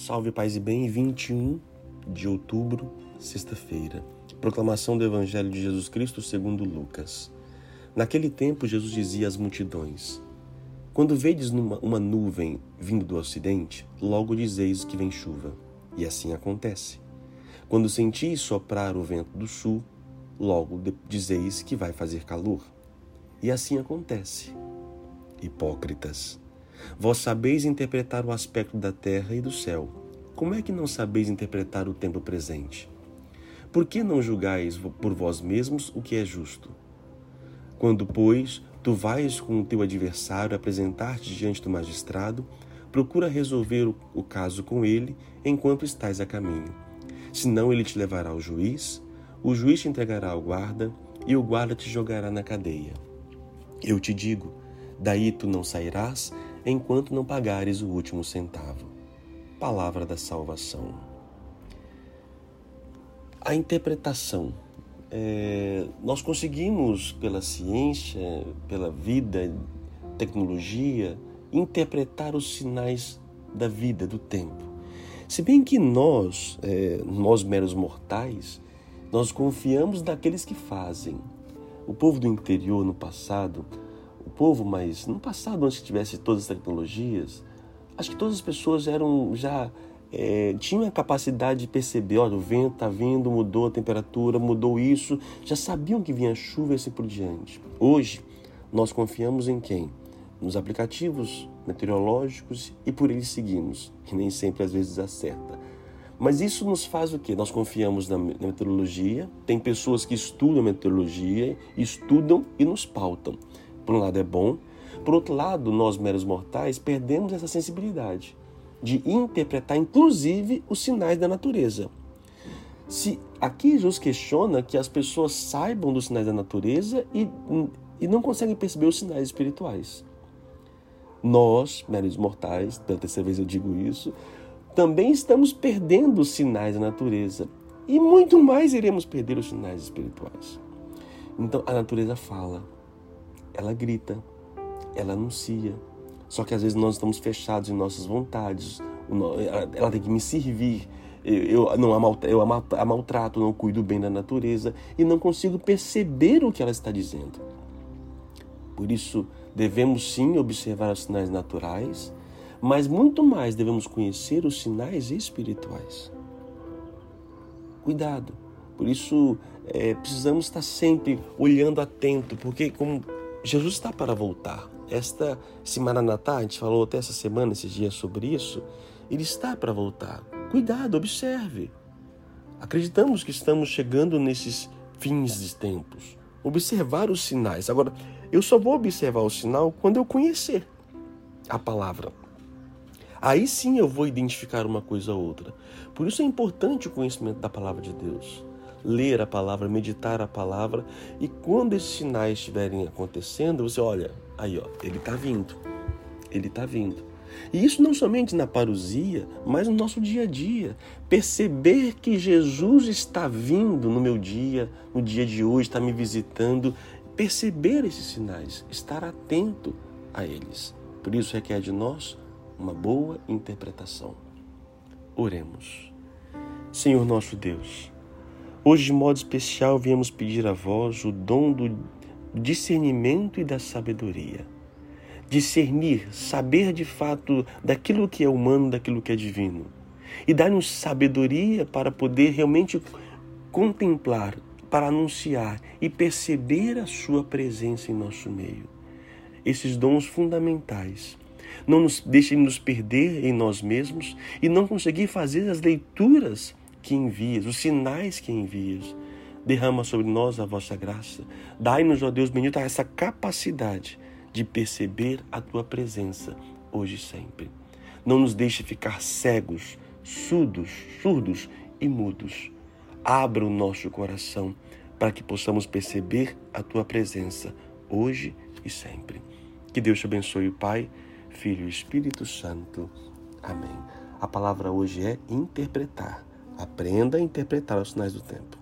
Salve Paz e Bem, 21 de outubro, sexta-feira. Proclamação do Evangelho de Jesus Cristo segundo Lucas. Naquele tempo, Jesus dizia às multidões: Quando vedes uma nuvem vindo do ocidente, logo dizeis que vem chuva. E assim acontece. Quando sentis soprar o vento do sul, logo dizeis que vai fazer calor. E assim acontece. Hipócritas. Vós sabeis interpretar o aspecto da terra e do céu. Como é que não sabeis interpretar o tempo presente? Por que não julgais por vós mesmos o que é justo? Quando, pois, tu vais com o teu adversário apresentar-te diante do magistrado, procura resolver o caso com ele enquanto estás a caminho. Senão ele te levará ao juiz, o juiz te entregará ao guarda e o guarda te jogará na cadeia. Eu te digo: daí tu não sairás enquanto não pagares o último centavo. Palavra da salvação. A interpretação. É, nós conseguimos, pela ciência, pela vida, tecnologia, interpretar os sinais da vida, do tempo. Se bem que nós, é, nós meros mortais, nós confiamos naqueles que fazem. O povo do interior no passado o povo, mas no passado, antes que tivesse todas as tecnologias, acho que todas as pessoas eram já é, tinham a capacidade de perceber, olha, o vento está vindo, mudou a temperatura, mudou isso, já sabiam que vinha chuva e assim por diante. Hoje, nós confiamos em quem? Nos aplicativos meteorológicos e por eles seguimos, que nem sempre às vezes acerta. Mas isso nos faz o quê? Nós confiamos na meteorologia, tem pessoas que estudam meteorologia, estudam e nos pautam. Por um lado é bom, por outro lado, nós meros mortais perdemos essa sensibilidade de interpretar inclusive os sinais da natureza. Se aqui Jesus questiona que as pessoas saibam dos sinais da natureza e, e não conseguem perceber os sinais espirituais. Nós, meros mortais, pela terceira vez eu digo isso, também estamos perdendo os sinais da natureza. E muito mais iremos perder os sinais espirituais. Então a natureza fala, ela grita, ela anuncia. Só que às vezes nós estamos fechados em nossas vontades. Ela tem que me servir. Eu, não eu a maltrato, não cuido bem da natureza e não consigo perceber o que ela está dizendo. Por isso, devemos sim observar os sinais naturais, mas muito mais devemos conhecer os sinais espirituais. Cuidado. Por isso, é, precisamos estar sempre olhando atento, porque, como Jesus está para voltar. Esta semana Natal, a gente falou até essa semana, esses dias sobre isso, ele está para voltar. Cuidado, observe. Acreditamos que estamos chegando nesses fins de tempos. Observar os sinais. Agora, eu só vou observar o sinal quando eu conhecer a palavra. Aí sim eu vou identificar uma coisa ou outra. Por isso é importante o conhecimento da palavra de Deus ler a palavra, meditar a palavra, e quando esses sinais estiverem acontecendo, você olha, aí ó, ele está vindo, ele está vindo. E isso não somente na parousia, mas no nosso dia a dia. Perceber que Jesus está vindo no meu dia, no dia de hoje, está me visitando. Perceber esses sinais, estar atento a eles. Por isso requer de nós uma boa interpretação. Oremos. Senhor nosso Deus, Hoje, de modo especial, viemos pedir a vós o dom do discernimento e da sabedoria. Discernir, saber de fato daquilo que é humano, daquilo que é divino. E dar-nos sabedoria para poder realmente contemplar, para anunciar e perceber a Sua presença em nosso meio. Esses dons fundamentais. Não nos deixem nos perder em nós mesmos e não conseguir fazer as leituras que envias, os sinais que envias. Derrama sobre nós a vossa graça. Dai-nos, ó Deus bendito, essa capacidade de perceber a tua presença hoje e sempre. Não nos deixe ficar cegos, surdos, surdos e mudos. Abra o nosso coração para que possamos perceber a tua presença hoje e sempre. Que Deus te abençoe, Pai, Filho e Espírito Santo. Amém. A palavra hoje é interpretar. Aprenda a interpretar os sinais do tempo.